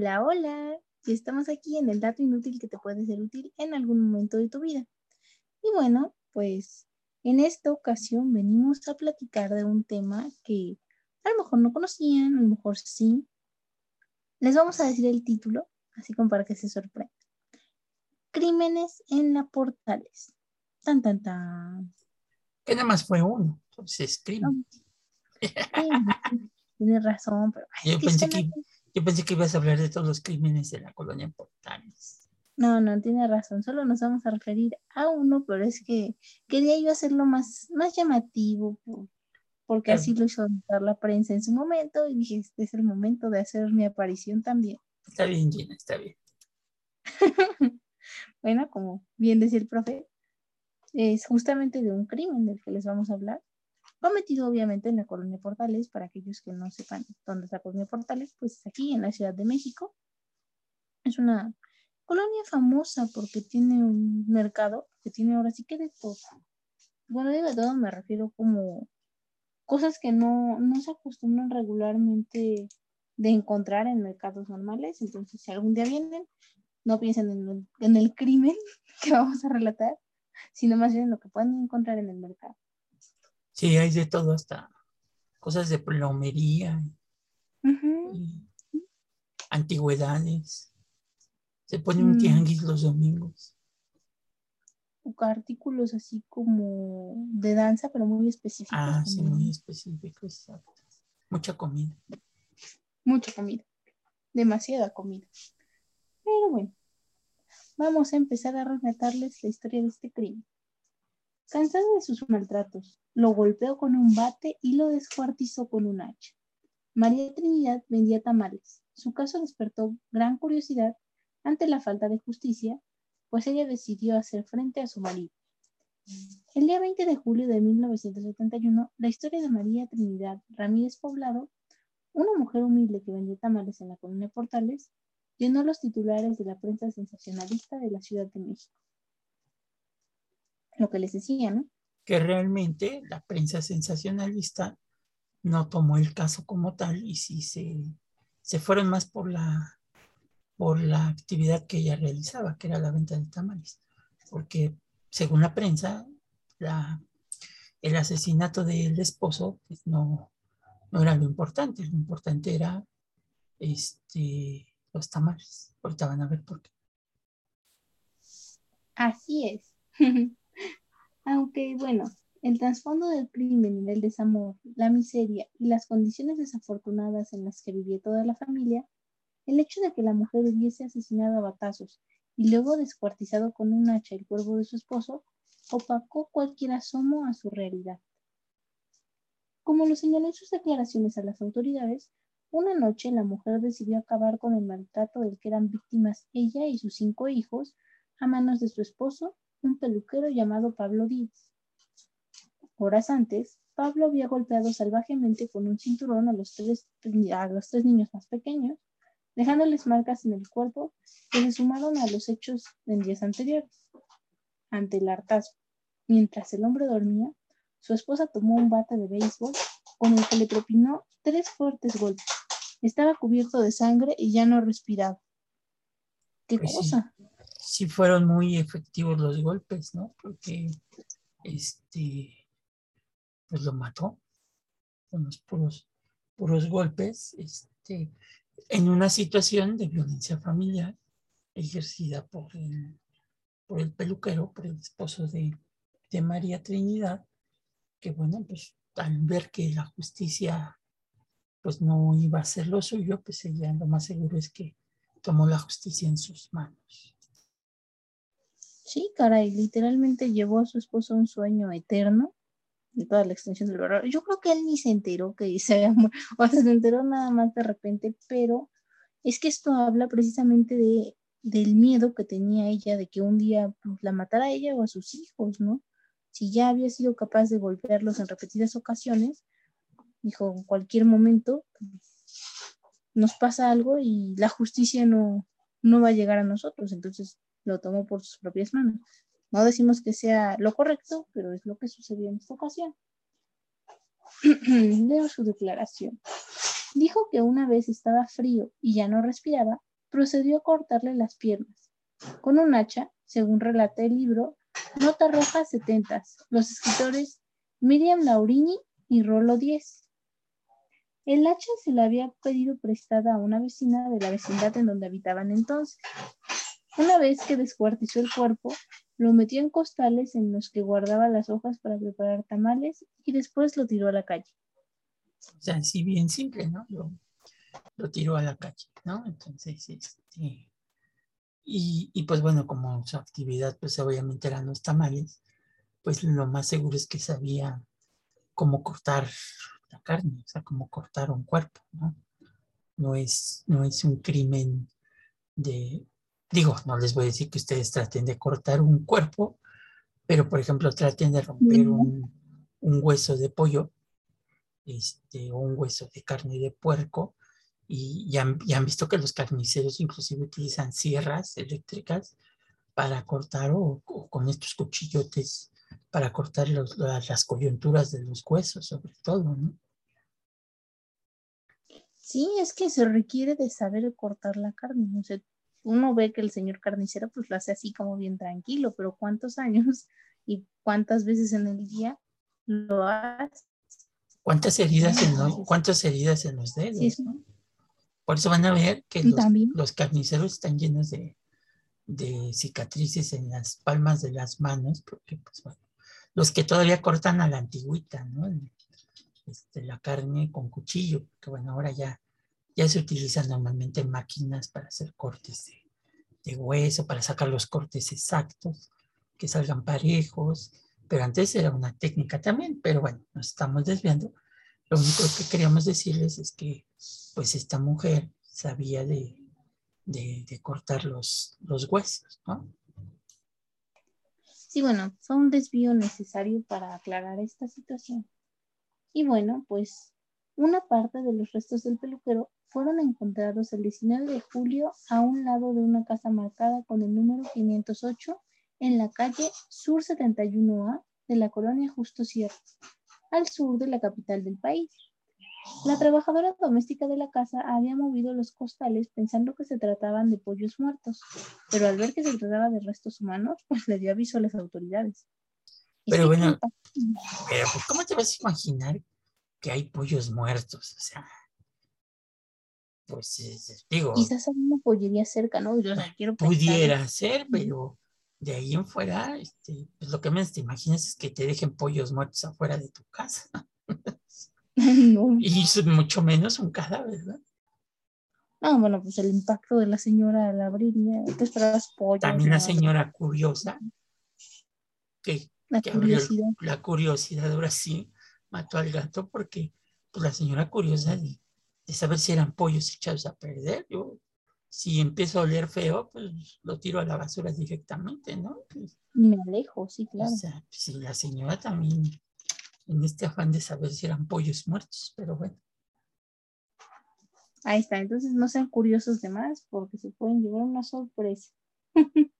Hola, hola. Y estamos aquí en el dato inútil que te puede ser útil en algún momento de tu vida. Y bueno, pues en esta ocasión venimos a platicar de un tema que a lo mejor no conocían, a lo mejor sí. Les vamos a decir el título, así como para que se sorprendan. Crímenes en la Portales. Tan, tan, tan. Que nada más fue uno, entonces crimen. Tienes razón, pero... Yo pensé que, yo pensé que ibas a hablar de todos los crímenes de la colonia Portales. No, no, tiene razón. Solo nos vamos a referir a uno, pero es que quería yo hacerlo más, más llamativo, porque así lo hizo la prensa en su momento y dije, este es el momento de hacer mi aparición también. Está bien, Gina, está bien. bueno, como bien decía el profe, es justamente de un crimen del que les vamos a hablar cometido obviamente en la colonia Portales, para aquellos que no sepan dónde está la colonia Portales, pues aquí en la Ciudad de México. Es una colonia famosa porque tiene un mercado que tiene ahora sí que de todo. Bueno, de todo me refiero como cosas que no, no se acostumbran regularmente de encontrar en mercados normales. Entonces, si algún día vienen, no piensen en el, en el crimen que vamos a relatar, sino más bien en lo que pueden encontrar en el mercado. Sí, hay de todo, hasta cosas de plomería, antigüedades. Se pone un mm. tianguis los domingos. Artículos así como de danza, pero muy específicos. Ah, sí, muy específicos, Mucha comida. Mucha comida. Demasiada comida. Pero bueno, vamos a empezar a relatarles la historia de este crimen. Cansado de sus maltratos, lo golpeó con un bate y lo descuartizó con un hacha. María Trinidad vendía tamales. Su caso despertó gran curiosidad ante la falta de justicia, pues ella decidió hacer frente a su marido. El día 20 de julio de 1971, la historia de María Trinidad Ramírez Poblado, una mujer humilde que vendía tamales en la colonia Portales, llenó los titulares de la prensa sensacionalista de la Ciudad de México lo que les decía, ¿no? Que realmente la prensa sensacionalista no tomó el caso como tal y sí se, se fueron más por la, por la actividad que ella realizaba, que era la venta de tamales. Porque según la prensa, la, el asesinato del esposo pues no, no era lo importante, lo importante era este, los tamales. Ahorita van a ver por qué. Así es. Aunque, bueno, el trasfondo del crimen, el desamor, la miseria y las condiciones desafortunadas en las que vivía toda la familia, el hecho de que la mujer hubiese asesinado a batazos y luego descuartizado con un hacha el cuerpo de su esposo, opacó cualquier asomo a su realidad. Como lo señaló en sus declaraciones a las autoridades, una noche la mujer decidió acabar con el maltrato del que eran víctimas ella y sus cinco hijos a manos de su esposo un peluquero llamado Pablo Díaz. Horas antes, Pablo había golpeado salvajemente con un cinturón a los tres, a los tres niños más pequeños, dejándoles marcas en el cuerpo que se sumaron a los hechos en días anteriores. Ante el hartazgo, mientras el hombre dormía, su esposa tomó un bate de béisbol con el que le propinó tres fuertes golpes. Estaba cubierto de sangre y ya no respiraba. ¿Qué pues cosa? Fueron muy efectivos los golpes, ¿no? Porque este, pues lo mató con los puros, puros golpes, este, en una situación de violencia familiar ejercida por el, por el peluquero, por el esposo de, de María Trinidad, que bueno, pues al ver que la justicia pues no iba a ser lo suyo, pues ella lo más seguro es que tomó la justicia en sus manos. Sí, caray, literalmente llevó a su esposo un sueño eterno de toda la extensión del verdad. Yo creo que él ni se enteró que se había muerto, o se enteró nada más de repente, pero es que esto habla precisamente de, del miedo que tenía ella de que un día pues, la matara a ella o a sus hijos, ¿no? Si ya había sido capaz de golpearlos en repetidas ocasiones, dijo, en cualquier momento pues, nos pasa algo y la justicia no, no va a llegar a nosotros, entonces lo tomó por sus propias manos. No decimos que sea lo correcto, pero es lo que sucedió en esta ocasión. Leo su declaración. Dijo que una vez estaba frío y ya no respiraba, procedió a cortarle las piernas. Con un hacha, según relata el libro, Nota Roja 70, los escritores Miriam Laurini y Rolo 10. El hacha se la había pedido prestada a una vecina de la vecindad en donde habitaban entonces. Una vez que descuartizó el cuerpo, lo metió en costales en los que guardaba las hojas para preparar tamales y después lo tiró a la calle. O sea, sí, bien simple, ¿no? Lo, tiró a la calle, ¿no? Entonces, este, y, y, pues bueno, como su actividad, pues obviamente eran los tamales, pues lo más seguro es que sabía cómo cortar la carne, o sea, cómo cortar un cuerpo, ¿no? No es, no es un crimen de, digo, no les voy a decir que ustedes traten de cortar un cuerpo, pero por ejemplo traten de romper un, hueso de pollo este, o un hueso de carne de puerco y ya, han visto que los carniceros inclusive utilizan sierras eléctricas para cortar o, con estos cuchillotes para cortar las coyunturas de los huesos sobre todo, ¿no? Sí, es que se requiere de saber cortar la carne. O sea, uno ve que el señor carnicero pues lo hace así como bien tranquilo, pero ¿cuántos años y cuántas veces en el día lo hace? ¿Cuántas heridas en los, cuántas heridas en los dedos? Por eso van a ver que los, carniceros están llenos de, cicatrices en las palmas de las manos, porque pues bueno, los que todavía cortan a la antigüita, ¿no? Este, la carne con cuchillo, porque bueno, ahora ya ya se utilizan normalmente máquinas para hacer cortes de, hueso, para sacar los cortes exactos, que salgan parejos, pero antes era una técnica también, pero bueno, nos estamos desviando. Lo único que queríamos decirles es que pues esta mujer sabía de, cortar los, los huesos, ¿no? Sí, bueno, fue un desvío necesario para aclarar esta situación. Y bueno, pues una parte de los restos del peluquero fueron encontrados el 19 de julio a un lado de una casa marcada con el número 508 en la calle Sur 71A de la colonia Justo Sierra, al sur de la capital del país. La trabajadora doméstica de la casa había movido los costales pensando que se trataban de pollos muertos, pero al ver que se trataba de restos humanos, pues le dio aviso a las autoridades. Pero bueno, pero pues, ¿cómo te vas a imaginar que hay pollos muertos? O sea, pues digo. Quizás hay una pollería cerca, ¿no? Yo, quiero pudiera ser, pero de ahí en fuera, este, pues lo que menos te imaginas es que te dejen pollos muertos afuera de tu casa. no. Y mucho menos un cadáver, ¿verdad? No, bueno, pues el impacto de la señora al abrir, te esperabas pollo. También la señora curiosa, que, la curiosidad. la curiosidad ahora sí mató al gato porque pues, la señora curiosa de saber si eran pollos echados a perder. Yo, si empiezo a oler feo, pues lo tiro a la basura directamente, ¿no? Pues, Me alejo, sí, claro. O sea, si la señora también, en este afán de saber si eran pollos muertos, pero bueno. Ahí está, entonces no sean curiosos de más porque se pueden llevar una sorpresa.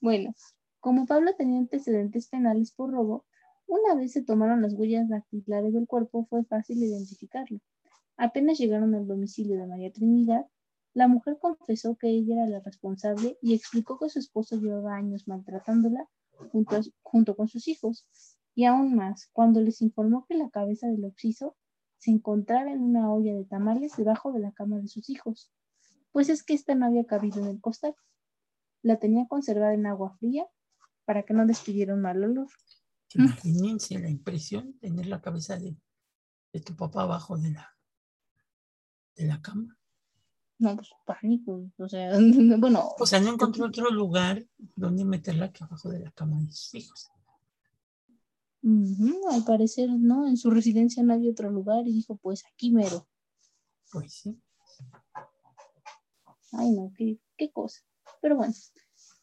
bueno, como Pablo tenía antecedentes penales por robo, una vez se tomaron las huellas dactilares del cuerpo, fue fácil identificarlo. Apenas llegaron al domicilio de María Trinidad, la mujer confesó que ella era la responsable y explicó que su esposo llevaba años maltratándola junto, junto con sus hijos. Y aún más, cuando les informó que la cabeza del occiso se encontraba en una olla de tamales debajo de la cama de sus hijos, pues es que ésta no había cabido en el costal. La tenía conservada en agua fría para que no despidiera un mal olor. Imagínense la impresión tener la cabeza de, de tu papá abajo de la, de la cama. No, pues pánico, o sea, bueno. O sea, no encontró otro lugar donde meterla que abajo de la cama de sus hijos. al parecer, no, en su residencia no había otro lugar y dijo, pues aquí mero. Pues sí. Ay, no, qué, qué cosa. Pero bueno,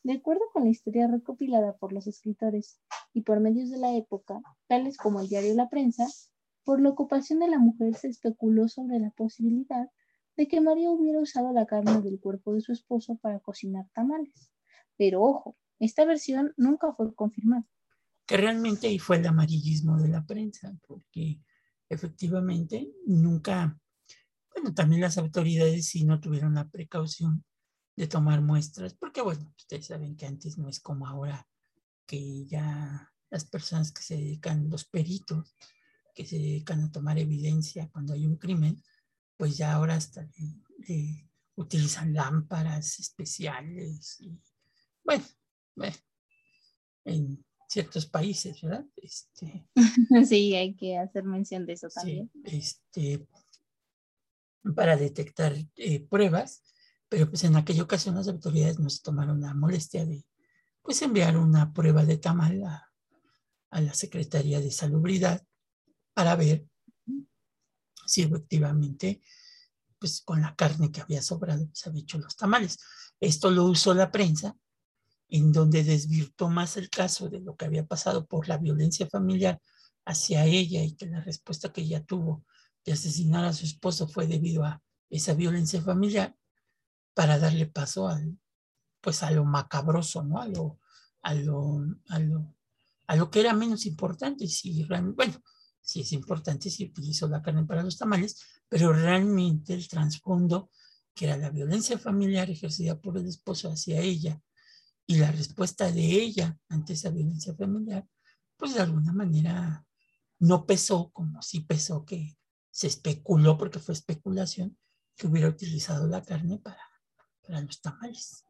de acuerdo con la historia recopilada por los escritores y por medios de la época, tales como el diario La Prensa, por la ocupación de la mujer se especuló sobre la posibilidad de que María hubiera usado la carne del cuerpo de su esposo para cocinar tamales. Pero ojo, esta versión nunca fue confirmada. Que realmente ahí fue el amarillismo de la prensa, porque efectivamente nunca, bueno, también las autoridades sí no tuvieron la precaución de tomar muestras, porque bueno, ustedes saben que antes no es como ahora, que ya las personas que se dedican, los peritos, que se dedican a tomar evidencia cuando hay un crimen, pues ya ahora hasta utilizan lámparas especiales y bueno, bueno, en ciertos países, ¿verdad? Este, sí, hay que hacer mención de eso también. este, para detectar eh, pruebas, pero pues en aquella ocasión las autoridades nos tomaron la molestia de pues enviar una prueba de tamal a, a la Secretaría de Salubridad para ver si efectivamente pues con la carne que había sobrado se había hecho los tamales. Esto lo usó la prensa en donde desvirtuó más el caso de lo que había pasado por la violencia familiar hacia ella y que la respuesta que ella tuvo de asesinar a su esposo fue debido a esa violencia familiar para darle paso al, pues a lo macabroso, ¿no? A lo, a lo, a lo, a lo que era menos importante. Si, bueno, si es importante, si utilizó la carne para los tamales, pero realmente el trasfondo, que era la violencia familiar ejercida por el esposo hacia ella y la respuesta de ella ante esa violencia familiar, pues de alguna manera no pesó como sí pesó que se especuló, porque fue especulación, que hubiera utilizado la carne para, para los tamales.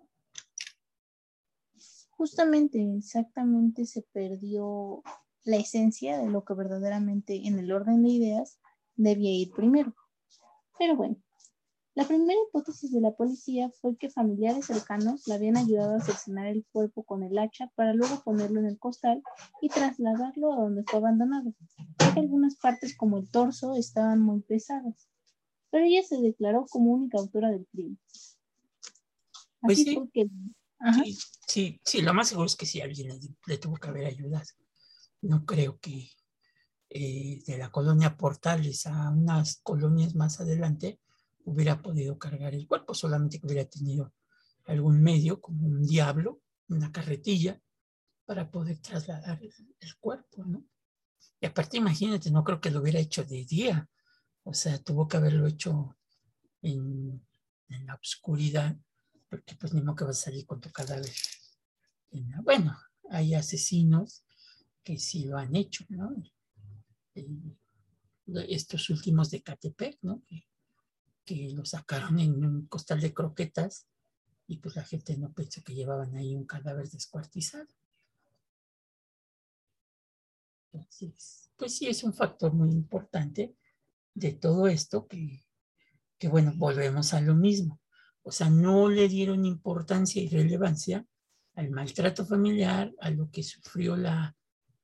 Justamente, exactamente se perdió la esencia de lo que verdaderamente en el orden de ideas debía ir primero. Pero bueno, la primera hipótesis de la policía fue que familiares cercanos le habían ayudado a seccionar el cuerpo con el hacha para luego ponerlo en el costal y trasladarlo a donde fue abandonado, ya que algunas partes como el torso estaban muy pesadas. Pero ella se declaró como única autora del crimen. Pues sí. sí. sí, lo más seguro es que sí alguien le, tuvo que haber ayudado. No creo que eh, de la colonia Portales a unas colonias más adelante hubiera podido cargar el cuerpo, solamente que hubiera tenido algún medio como un diablo, una carretilla, para poder trasladar el, cuerpo, ¿no? Y aparte, imagínate, no creo que lo hubiera hecho de día, o sea, tuvo que haberlo hecho en, la oscuridad, porque pues ni modo que vas a salir con tu cadáver. bueno, hay asesinos que sí lo han hecho, ¿no? estos últimos de Catepec, ¿no? que lo sacaron en un costal de croquetas y pues la gente no pensó que llevaban ahí un cadáver descuartizado. Entonces, pues sí es un factor muy importante de todo esto que, que bueno, volvemos a lo mismo. O sea, no le dieron importancia y relevancia al maltrato familiar, a lo que sufrió la,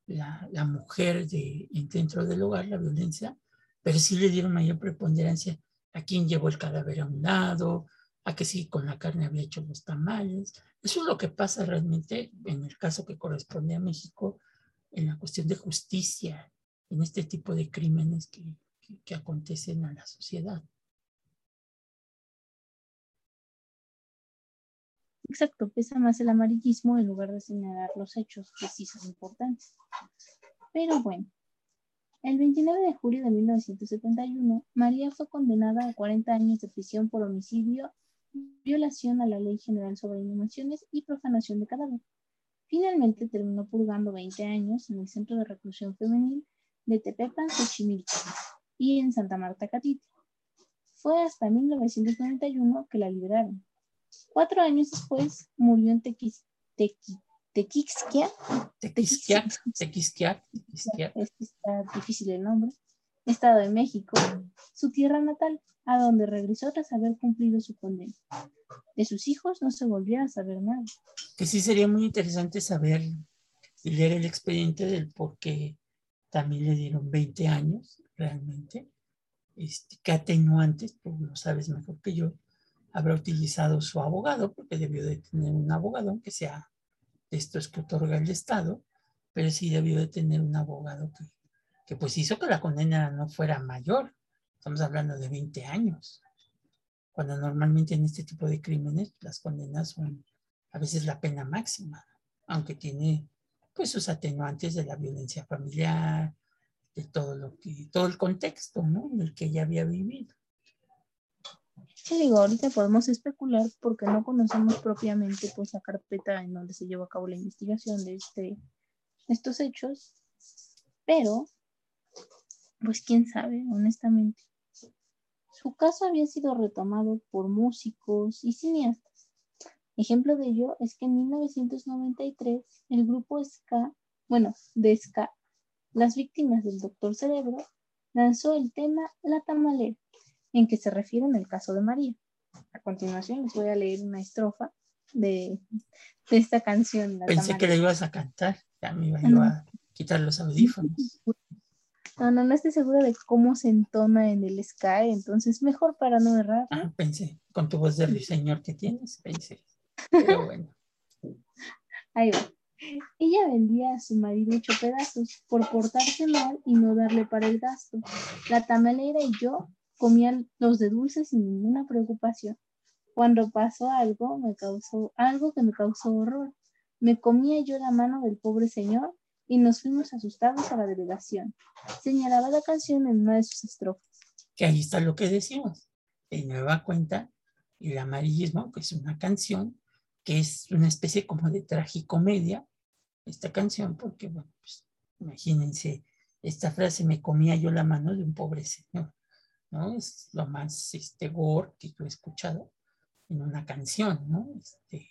la, mujer de, dentro del hogar, la violencia, pero sí le dieron mayor preponderancia a quién llevó el cadáver a un lado, a que sí con la carne había hecho los tamales. Eso es lo que pasa realmente en el caso que corresponde a México, en la cuestión de justicia, en este tipo de crímenes que, que, acontecen a la sociedad. Exacto, pesa más el amarillismo en lugar de señalar los hechos que sí son importantes. Pero bueno, el 29 de julio de 1971, María fue condenada a 40 años de prisión por homicidio, violación a la Ley General sobre Inhumaciones y profanación de cadáver. Finalmente terminó purgando 20 años en el Centro de Reclusión Femenil de Tepepan, Xochimilco y en Santa Marta, Catiti. Fue hasta 1991 que la liberaron. Cuatro años después murió en Tequis, Tequisquia. Tequisquia. Tequisquia. Está difícil el nombre. Estado de México, su tierra natal, a donde regresó tras haber cumplido su condena. De sus hijos no se volvió a saber nada. Que sí sería muy interesante saber y leer el expediente del por qué también le dieron 20 años, realmente. Este, ¿Qué atenuantes? Tú lo sabes mejor que yo. Habrá utilizado su abogado, porque debió de tener un abogado, aunque sea esto es que otorga el Estado, pero sí debió de tener un abogado que, que pues hizo que la condena no fuera mayor. Estamos hablando de 20 años, cuando normalmente en este tipo de crímenes las condenas son a veces la pena máxima, aunque tiene pues sus atenuantes de la violencia familiar, de todo lo que, todo el contexto, ¿no? En el que ella había vivido. Digo, ahorita podemos especular porque no conocemos propiamente pues la carpeta en donde se llevó a cabo la investigación de este, estos hechos, pero pues quién sabe, honestamente. Su caso había sido retomado por músicos y cineastas. Ejemplo de ello es que en 1993 el grupo Ska, bueno, de Ska, las víctimas del Doctor Cerebro, lanzó el tema La Tamalera, en que se refiere en el caso de María. A continuación les voy a leer una estrofa de, esta canción. Pensé que le ibas a cantar, ya me iba, a quitar los audífonos. No, no, no estoy segura de cómo se entona en el Sky, entonces mejor para no errar. Ah, pensé, con tu voz de ruiseñor que tienes, pensé. Pero bueno. Ahí va. Ella vendía a su marido ocho pedazos por portarse mal y no darle para el gasto. La tamalera y yo comían los de dulce sin ninguna preocupación. Cuando pasó algo, me causó algo que me causó horror. Me comía yo la mano del pobre señor y nos fuimos asustados a la delegación. Señalaba la canción en una de sus estrofas. Que ahí está lo que decimos. De nueva cuenta, el amarillismo, que es una canción que es una especie como de tragicomedia, esta canción, porque, bueno, pues, imagínense, esta frase, me comía yo la mano de un pobre señor, ¿no? Es lo más, este, gore que yo he escuchado en una canción, ¿no? Este,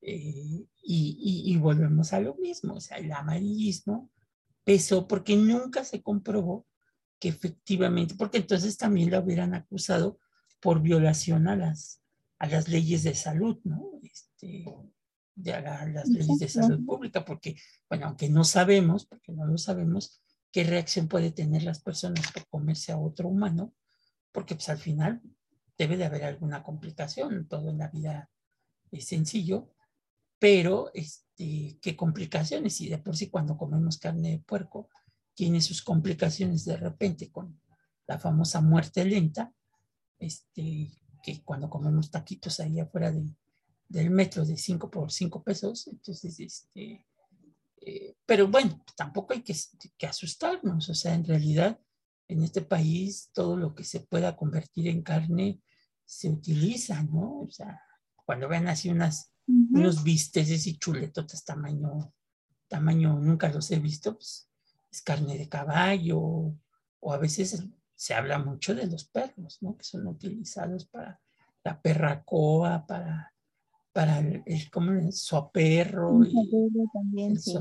eh, y, volvemos a lo mismo, o sea, el amarillismo pesó porque nunca se comprobó que efectivamente, porque entonces también la hubieran acusado por violación a las, a las leyes de salud, ¿no? Este, de las leyes de salud pública, porque, bueno, aunque no sabemos, porque no lo sabemos, qué reacción puede tener las personas por comerse a otro humano, porque pues al final debe de haber alguna complicación, todo en la vida es sencillo, pero este, qué complicaciones, y de por sí cuando comemos carne de puerco tiene sus complicaciones de repente con la famosa muerte lenta, este, que cuando comemos taquitos ahí afuera del metro de 5 por 5 pesos, entonces, este, eh, pero bueno, tampoco hay que, que, asustarnos, o sea, en realidad en este país todo lo que se pueda convertir en carne se utiliza, ¿no? O sea, cuando ven así unas unos bisteces y chuletotas tamaño, tamaño, nunca los he visto, pues es carne de caballo, o a veces se habla mucho de los perros, ¿no? Que son utilizados para la perracoa, para, para el, el ¿cómo es? Suaperro. Y también, sí,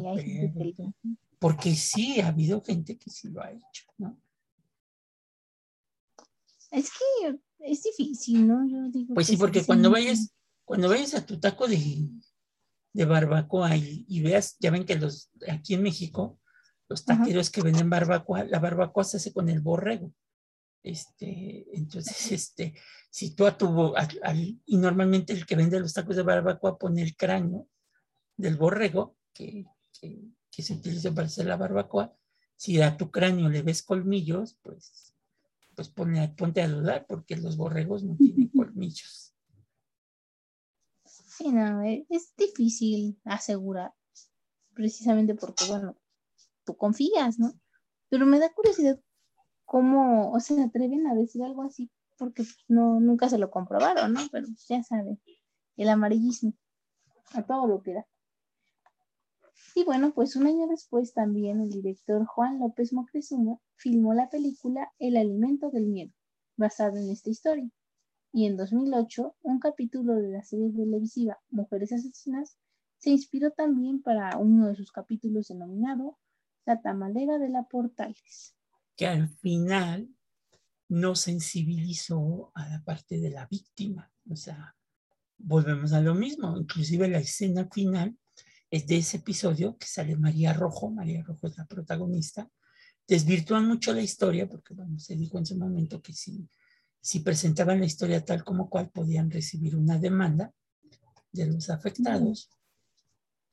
porque sí, ha habido gente que sí lo ha hecho, ¿no? Es que es difícil, ¿no? Yo digo pues sí, porque cuando vayas, cuando vayas a tu taco de, de barbacoa y, veas, ya ven que los aquí en México, los taqueros que venden barbacoa, la barbacoa se hace con el borrego. Este, entonces, este, si tú a tu, y normalmente el que vende los tacos de barbacoa pone el cráneo del borrego, que, que, se utiliza para hacer la barbacoa, si a tu cráneo le ves colmillos, pues, pues ponte a dudar, porque los borregos no tienen colmillos. Sí, no, e, es, difícil asegurar, precisamente porque, bueno, tú confías, ¿no? Pero me da curiosidad cómo, o se atreven a decir algo así, porque no, nunca se lo comprobaron, ¿no? Pero ya saben, el amarillismo, a todo lo que da. Y bueno, pues un año después también el director Juan López Moctezuma filmó la película El alimento del miedo, basada en esta historia y en 2008 un capítulo de la serie televisiva Mujeres Asesinas se inspiró también para uno de sus capítulos denominado La tamalera de la Portales. Que al final no sensibilizó a la parte de la víctima. O sea, volvemos a lo mismo. Inclusive la escena final es de ese episodio que sale María Rojo. María Rojo es la protagonista. Desvirtúan mucho la historia porque, bueno, se dijo en su momento que sí si presentaban la historia tal como cual, podían recibir una demanda de los afectados.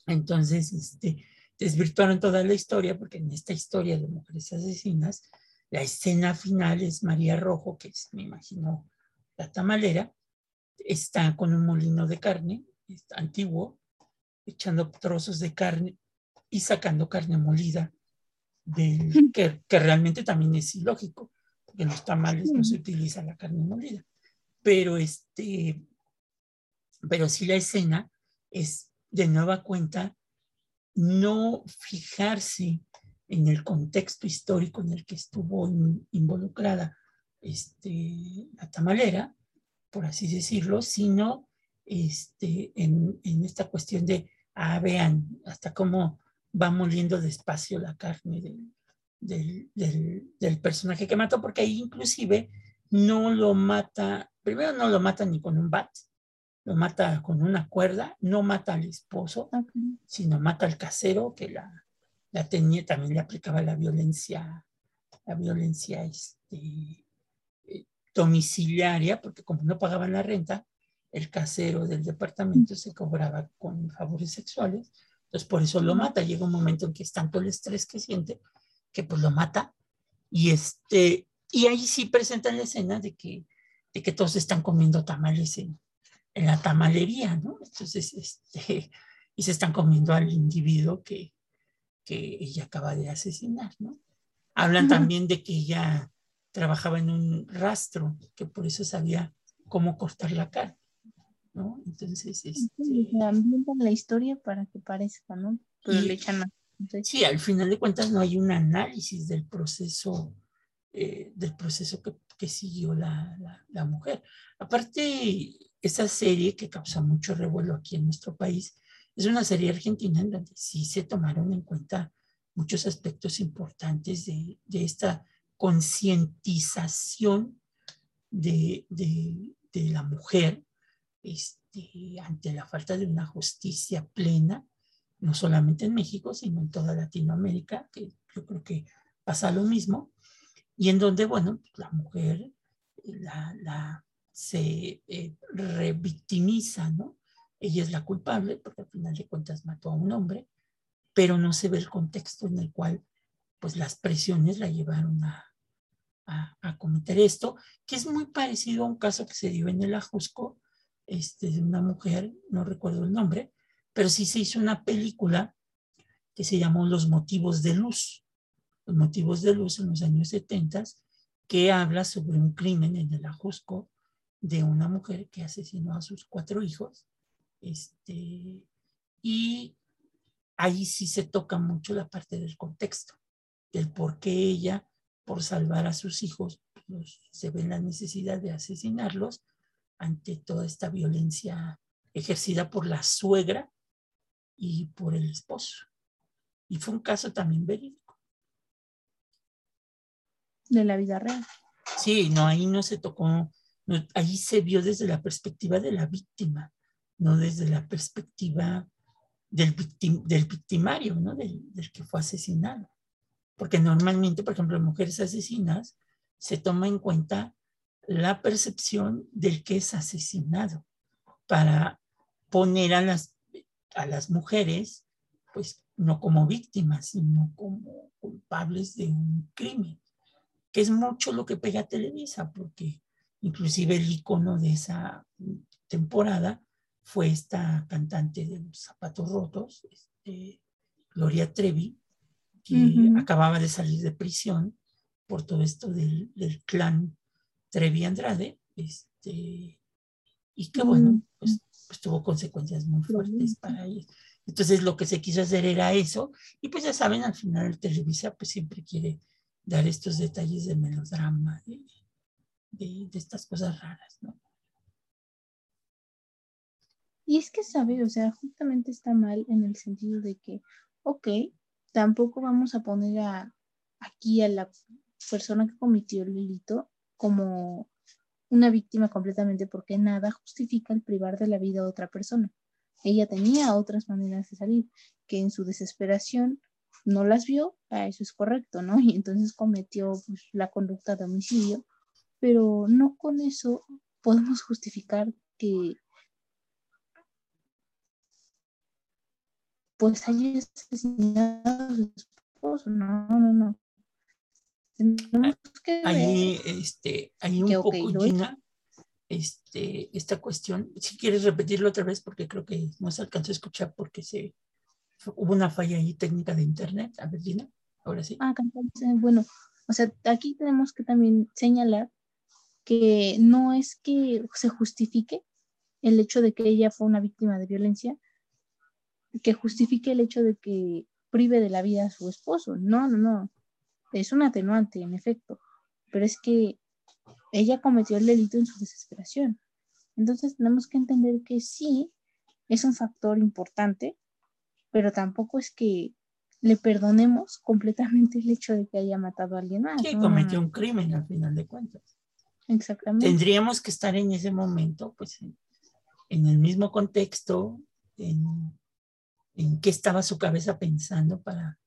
Entonces, este, desvirtuaron toda la historia, porque en esta historia de mujeres asesinas, la escena final es María Rojo, que es, me imagino, la tamalera, está con un molino de carne, antiguo, echando trozos de carne y sacando carne molida, del, que, que realmente también es ilógico en los tamales no se utiliza la carne molida. pero este, pero sí la escena es de nueva cuenta no fijarse en el contexto histórico en el que estuvo involucrada este, la tamalera, por así decirlo, sino este, en, esta cuestión de, ah, vean, hasta cómo va moliendo despacio la carne del, del, personaje que mató, porque ahí inclusive no lo mata, primero no lo mata ni con un bat, lo mata con una cuerda, no mata al esposo, sino mata al casero que la, la, tenía, también le aplicaba la violencia, la violencia este, eh, domiciliaria, porque como no pagaban la renta, el casero del departamento se cobraba con favores sexuales, entonces por eso lo mata. Llega un momento en que es tanto el estrés que siente que pues lo mata y este y ahí sí presentan la escena de que, de que todos están comiendo tamales en, en la tamalería, ¿no? Entonces, este, y se están comiendo al individuo que, que ella acaba de asesinar, ¿no? Hablan también de que ella trabajaba en un rastro, que por eso sabía cómo cortar la carne, ¿no? Entonces, este... ambientan la historia para que parezca, ¿no? Pero le echan Sí, al final de cuentas no hay un análisis del proceso, eh, del proceso que, que siguió la, la, la, mujer. Aparte, esa serie que causa mucho revuelo aquí en nuestro país es una serie argentina en donde sí se tomaron en cuenta muchos aspectos importantes de, de esta concientización de, de, de, la mujer este, ante la falta de una justicia plena, no solamente en México, sino en toda Latinoamérica, que yo creo que pasa lo mismo, y en donde, bueno, la mujer, la, la se eh, revictimiza, ¿no? Ella es la culpable porque al final de cuentas mató a un hombre, pero no se ve el contexto en el cual pues las presiones la llevaron a, a, cometer esto, que es muy parecido a un caso que se dio en el Ajusco, este, de una mujer, no recuerdo el nombre, pero sí se hizo una película que se llamó Los motivos de luz. Los motivos de luz en los años 70, que habla sobre un crimen en el Ajusco de una mujer que asesinó a sus cuatro hijos. Este, y ahí sí se toca mucho la parte del contexto, del por qué ella, por salvar a sus hijos, pues, se ve la necesidad de asesinarlos ante toda esta violencia ejercida por la suegra y por el esposo. Y fue un caso también verídico. De la vida real. Sí, no, ahí no se tocó ahí se vio desde la perspectiva de la víctima, no desde la perspectiva del, del victimario, ¿no? Del, que fue asesinado. Porque normalmente, por ejemplo, en mujeres asesinas se toma en cuenta la percepción del que es asesinado para poner a las, a las mujeres, pues no como víctimas, sino como culpables de un crimen, que es mucho lo que pega a Televisa, porque Inclusive el icono de esa temporada fue esta cantante de los zapatos rotos, este, Gloria Trevi, que acababa de salir de prisión por todo esto del, clan Trevi Andrade, este, y que bueno, pues, pues, tuvo consecuencias muy fuertes para ellos. Entonces lo que se quiso hacer era eso, y pues ya saben, al final el Televisa pues siempre quiere dar estos detalles de melodrama, de, de, estas cosas raras, ¿no? Y es que, ¿sabe? O sea, justamente está mal en el sentido de que, ok, tampoco vamos a poner a, aquí a la persona que cometió el delito como una víctima completamente porque nada justifica el privar de la vida a otra persona. Ella tenía otras maneras de salir, que en su desesperación no las vio, a eso es correcto, ¿no? Y entonces cometió pues, la conducta de homicidio pero no con eso podemos justificar que pues haya asesinado a su esposo. No, no, no. Ahí, este, hay un poco llena este, esta cuestión. Si quieres repetirlo otra vez, porque creo que no se alcanzó a escuchar porque se hubo una falla ahí técnica de internet. A ver, Gina, ahora sí. Ah, bueno, o sea, aquí tenemos que también señalar que no es que se justifique el hecho de que ella fue una víctima de violencia, que justifique el hecho de que prive de la vida a su esposo. No, no, no. Es un atenuante, en efecto. Pero es que ella cometió el delito en su desesperación. Entonces tenemos que entender que sí es un factor importante, pero tampoco es que le perdonemos completamente el hecho de que haya matado a alguien más. Que cometió un crimen al final de cuentas. Exactamente. Tendríamos que estar en ese momento, pues, en, el mismo contexto, en, en, qué estaba su cabeza pensando para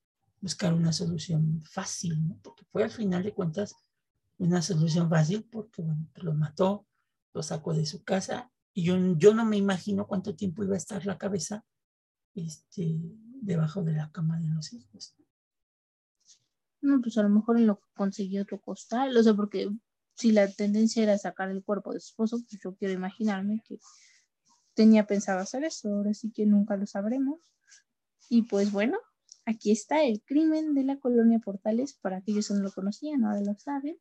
buscar una solución fácil, ¿no? Porque fue al final de cuentas una solución fácil porque, bueno, lo mató, lo sacó de su casa y yo, no me imagino cuánto tiempo iba a estar la cabeza este, debajo de la cama de los hijos. No, pues a lo mejor en lo consiguió otro costal, o sea, porque si la tendencia era sacar el cuerpo de su esposo, pues yo quiero imaginarme que tenía pensado hacer eso, ahora sí que nunca lo sabremos. Y pues bueno, aquí está el crimen de la colonia Portales, para aquellos que no lo conocían, ahora lo saben.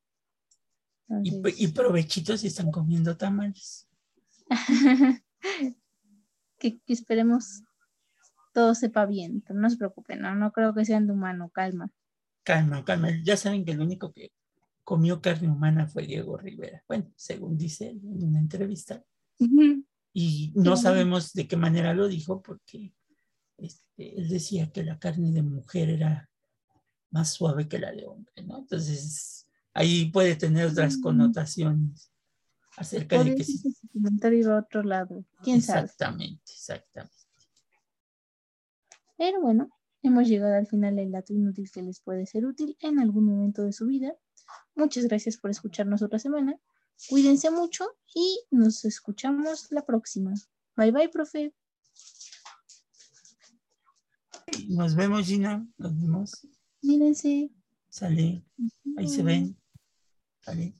Y, provechitos si están comiendo tamales. que, que, esperemos todo sepa bien, pero no se preocupen, no, no creo que sean de humano, calma. Calma, calma. Ya saben que el único que comió carne humana fue Diego Rivera. Bueno, según dice en una entrevista. Y no sabemos de qué manera lo dijo porque este, él decía que la carne de mujer era más suave que la de hombre, ¿no? Entonces, ahí puede tener otras mm. connotaciones acerca de que. Ese comentario iba a otro lado. ¿Quién exactamente, sabe? Exactamente, Pero bueno, hemos llegado al final del dato inútil que les puede ser útil en algún momento de su vida. Muchas gracias por escucharnos otra semana. Cuídense mucho y nos escuchamos la próxima. Bye bye, profe. Nos vemos, Gina. Nos vemos. Mírense. Sale. Ahí se ven. Sale.